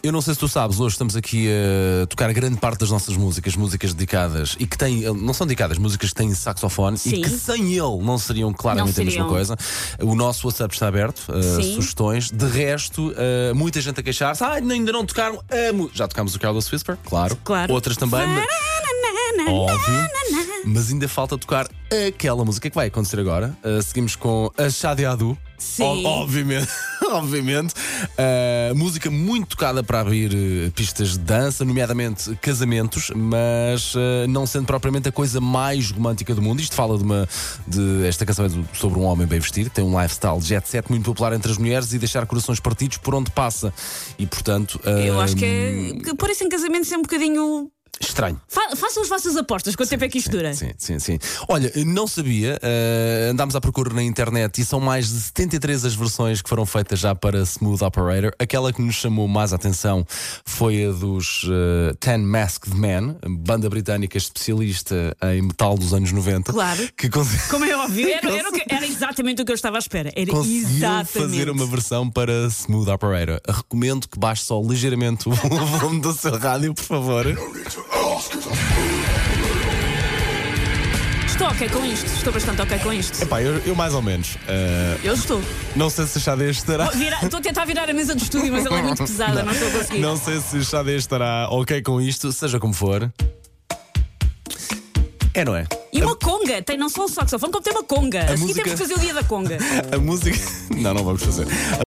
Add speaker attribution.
Speaker 1: Eu não sei se tu sabes, hoje estamos aqui a tocar grande parte das nossas músicas, músicas dedicadas e que têm, não são dedicadas, músicas que têm saxofone
Speaker 2: Sim.
Speaker 1: e que sem ele não seriam claramente
Speaker 2: Não
Speaker 1: a mesma
Speaker 2: seriam.
Speaker 1: coisa. O nosso WhatsApp está aberto, uh, sugestões. De resto, uh, muita gente a queixar-se, ah, ainda não tocaram. a mu-". Já tocámos o Carlos Whisper, claro.
Speaker 2: Claro.
Speaker 1: Outras também. mas- Óbvio. Mas ainda falta tocar aquela música que vai acontecer agora. Seguimos com a Shadi Adu.
Speaker 2: Sim.
Speaker 1: Ob- obviamente. Obviamente. Uh, música muito tocada para abrir uh, pistas de dança, nomeadamente casamentos, mas uh, não sendo propriamente a coisa mais romântica do mundo. Isto fala de uma. De, esta canção é sobre um homem bem vestido, que tem um lifestyle jet set muito popular entre as mulheres e deixar corações partidos por onde passa. E portanto.
Speaker 2: Eu acho que é. Pôr isso em casamento é um bocadinho.
Speaker 1: Estranho.
Speaker 2: Fa- façam as vossas apostas, quanto tempo é que isto dura?
Speaker 1: Sim, sim, sim. Olha, não sabia, eh, andámos à procura na internet e são mais de 73 as versões que foram feitas já para Smooth Operator. Aquela que nos chamou mais a atenção foi a dos eh, Ten Masked Men, banda britânica especialista em metal dos anos 90.
Speaker 2: Claro.
Speaker 1: Que
Speaker 2: Como é óbvio, era, era era exatamente o que eu estava à espera. Era exatamente.
Speaker 1: fazer uma versão para Smooth Operator. Recomendo que baixe só ligeiramente o volume do seu rádio, por favor.
Speaker 2: Estou ok com isto, estou bastante ok com isto.
Speaker 1: Epá, eu, eu mais ou menos. Eh,
Speaker 2: Eu estou.
Speaker 1: não sei se a Xadê estará.
Speaker 2: Estou a tentar virar a mesa de estúdio, mas ela é muito pesada, não, estou a conseguir.
Speaker 1: Não sei se o Xadê estará ok com isto, seja como for. É, não é?
Speaker 2: E uma conga, tem não só um saxofone, como tem uma conga. A, seguir
Speaker 1: música-
Speaker 2: temos que fazer o dia da conga.
Speaker 1: A música. Não, não vamos fazer.